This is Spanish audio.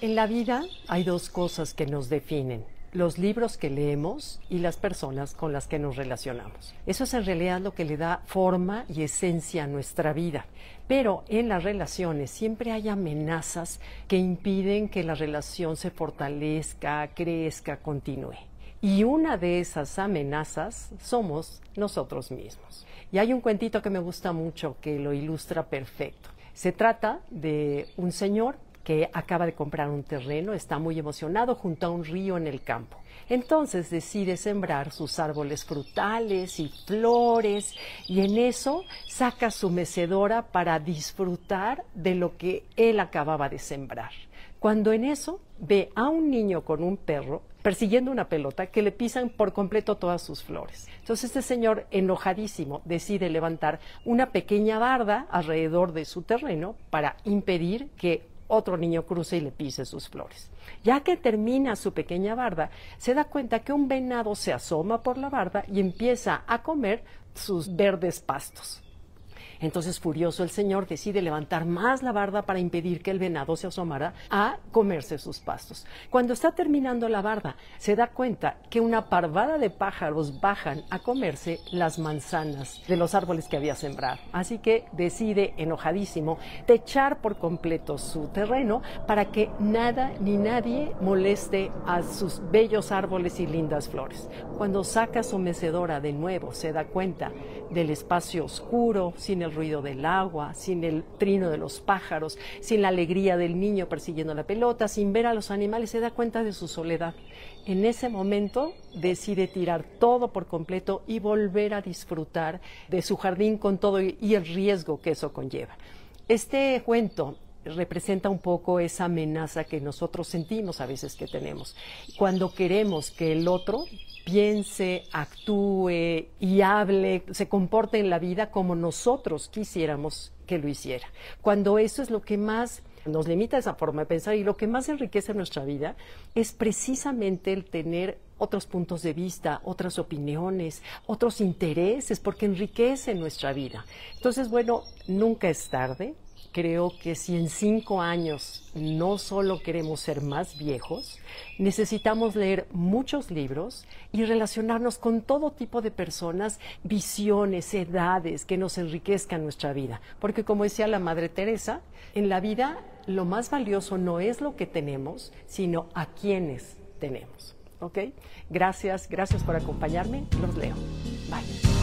En la vida hay dos cosas que nos definen, los libros que leemos y las personas con las que nos relacionamos. Eso es en realidad lo que le da forma y esencia a nuestra vida. Pero en las relaciones siempre hay amenazas que impiden que la relación se fortalezca, crezca, continúe. Y una de esas amenazas somos nosotros mismos. Y hay un cuentito que me gusta mucho que lo ilustra perfecto. Se trata de un señor que acaba de comprar un terreno, está muy emocionado junto a un río en el campo. Entonces decide sembrar sus árboles frutales y flores y en eso saca su mecedora para disfrutar de lo que él acababa de sembrar. Cuando en eso ve a un niño con un perro persiguiendo una pelota que le pisan por completo todas sus flores. Entonces este señor, enojadísimo, decide levantar una pequeña barda alrededor de su terreno para impedir que otro niño cruce y le pise sus flores. Ya que termina su pequeña barda, se da cuenta que un venado se asoma por la barda y empieza a comer sus verdes pastos. Entonces, furioso, el señor decide levantar más la barda para impedir que el venado se asomara a comerse sus pastos. Cuando está terminando la barda, se da cuenta que una parvada de pájaros bajan a comerse las manzanas de los árboles que había sembrado. Así que decide, enojadísimo, techar por completo su terreno para que nada ni nadie moleste a sus bellos árboles y lindas flores. Cuando saca su mecedora de nuevo, se da cuenta del espacio oscuro, sin el ruido del agua, sin el trino de los pájaros, sin la alegría del niño persiguiendo la pelota, sin ver a los animales, se da cuenta de su soledad. En ese momento decide tirar todo por completo y volver a disfrutar de su jardín con todo y el riesgo que eso conlleva. Este cuento representa un poco esa amenaza que nosotros sentimos a veces que tenemos. Cuando queremos que el otro piense, actúe y hable, se comporte en la vida como nosotros quisiéramos que lo hiciera. Cuando eso es lo que más nos limita esa forma de pensar y lo que más enriquece nuestra vida es precisamente el tener otros puntos de vista, otras opiniones, otros intereses, porque enriquece nuestra vida. Entonces, bueno, nunca es tarde, creo que si en cinco años no solo queremos ser más viejos, necesitamos leer muchos libros y relacionarnos con todo tipo de personas, visiones, edades que nos enriquezcan nuestra vida. Porque como decía la Madre Teresa, en la vida lo más valioso no es lo que tenemos, sino a quienes tenemos. ¿Ok? Gracias, gracias por acompañarme. Los leo. Bye.